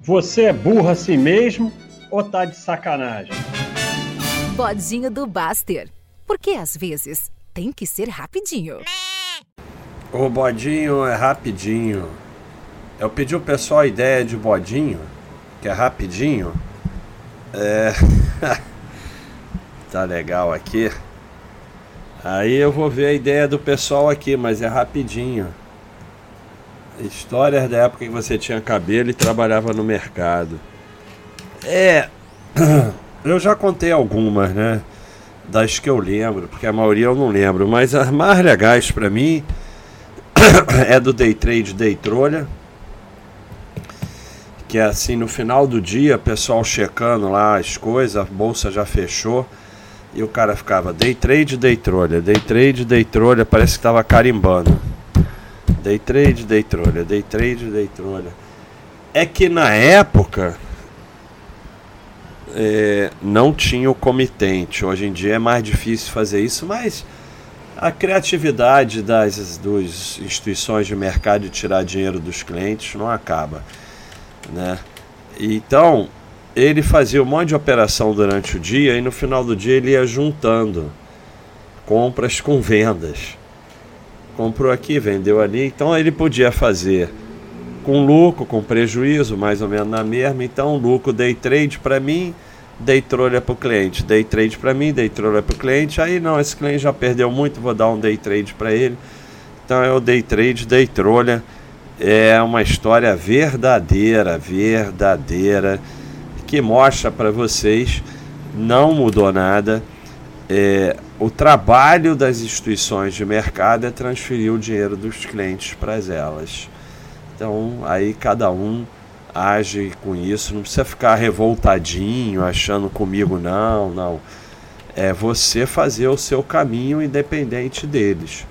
Você é burro assim mesmo ou tá de sacanagem? Bodinho do Baster. Porque às vezes tem que ser rapidinho. O bodinho é rapidinho. Eu pedi o pessoal a ideia de bodinho, que é rapidinho. É. tá legal aqui. Aí eu vou ver a ideia do pessoal aqui, mas é rapidinho. Histórias da época que você tinha cabelo e trabalhava no mercado. É. Eu já contei algumas, né? Das que eu lembro, porque a maioria eu não lembro. Mas as mais legais para mim é do Day Trade Day Trolha. Que é assim, no final do dia, pessoal checando lá as coisas, a bolsa já fechou. E o cara ficava day trade, day trolha, day trade, day trolha, parece que tava carimbando. Day trade, day trolha, day trade, day trolha. É que na época é, não tinha o comitente. Hoje em dia é mais difícil fazer isso, mas a criatividade das, das instituições de mercado de tirar dinheiro dos clientes não acaba. Né? Então, ele fazia um monte de operação durante o dia e no final do dia ele ia juntando compras com vendas. Comprou aqui, vendeu ali, então ele podia fazer com lucro, com prejuízo, mais ou menos na mesma. Então, lucro day trade para mim, day trolha para o cliente. Day trade para mim, day trolha para o cliente. Aí não, esse cliente já perdeu muito, vou dar um day trade para ele. Então é o day trade, day trolha. É uma história verdadeira, verdadeira que mostra para vocês não mudou nada. É, o trabalho das instituições de mercado é transferir o dinheiro dos clientes para elas. Então, aí cada um age com isso, não precisa ficar revoltadinho, achando comigo, não, não. É você fazer o seu caminho independente deles.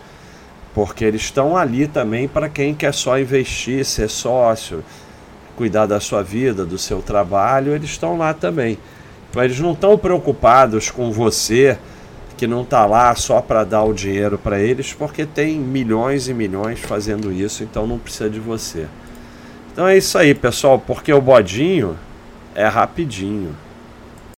Porque eles estão ali também para quem quer só investir, ser sócio, cuidar da sua vida, do seu trabalho, eles estão lá também. Mas eles não estão preocupados com você que não está lá só para dar o dinheiro para eles, porque tem milhões e milhões fazendo isso, então não precisa de você. Então é isso aí, pessoal, porque o bodinho é rapidinho.